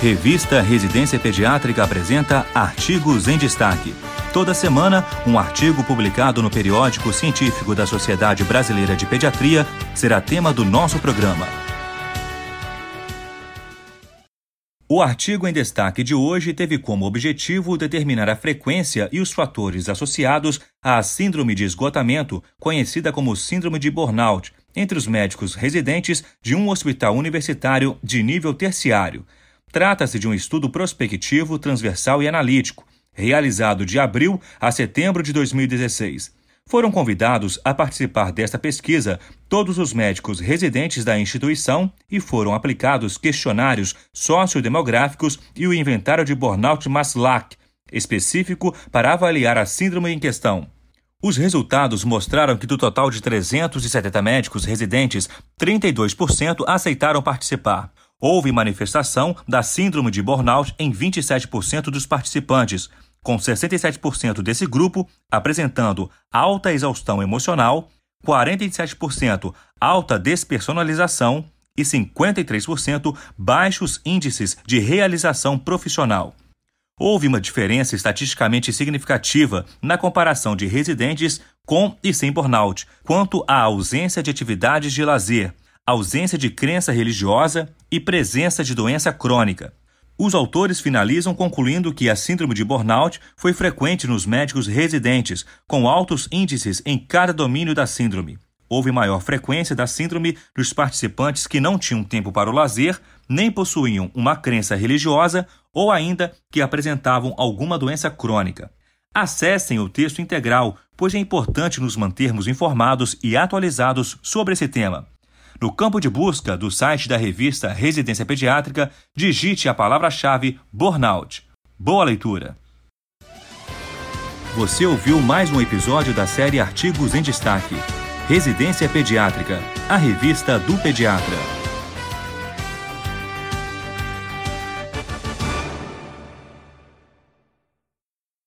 Revista Residência Pediátrica apresenta Artigos em Destaque. Toda semana, um artigo publicado no periódico científico da Sociedade Brasileira de Pediatria será tema do nosso programa. O artigo em destaque de hoje teve como objetivo determinar a frequência e os fatores associados à síndrome de esgotamento, conhecida como síndrome de burnout, entre os médicos residentes de um hospital universitário de nível terciário. Trata-se de um estudo prospectivo, transversal e analítico, realizado de abril a setembro de 2016. Foram convidados a participar desta pesquisa todos os médicos residentes da instituição e foram aplicados questionários sociodemográficos e o inventário de burnout Maslach, específico para avaliar a síndrome em questão. Os resultados mostraram que do total de 370 médicos residentes, 32% aceitaram participar. Houve manifestação da síndrome de burnout em 27% dos participantes, com 67% desse grupo apresentando alta exaustão emocional, 47% alta despersonalização e 53% baixos índices de realização profissional. Houve uma diferença estatisticamente significativa na comparação de residentes com e sem burnout, quanto à ausência de atividades de lazer, ausência de crença religiosa e presença de doença crônica. Os autores finalizam concluindo que a síndrome de burnout foi frequente nos médicos residentes, com altos índices em cada domínio da síndrome. Houve maior frequência da síndrome nos participantes que não tinham tempo para o lazer, nem possuíam uma crença religiosa ou ainda que apresentavam alguma doença crônica. Acessem o texto integral, pois é importante nos mantermos informados e atualizados sobre esse tema. No campo de busca do site da revista Residência Pediátrica, digite a palavra-chave burnout. Boa leitura! Você ouviu mais um episódio da série Artigos em Destaque. Residência Pediátrica, a revista do pediatra.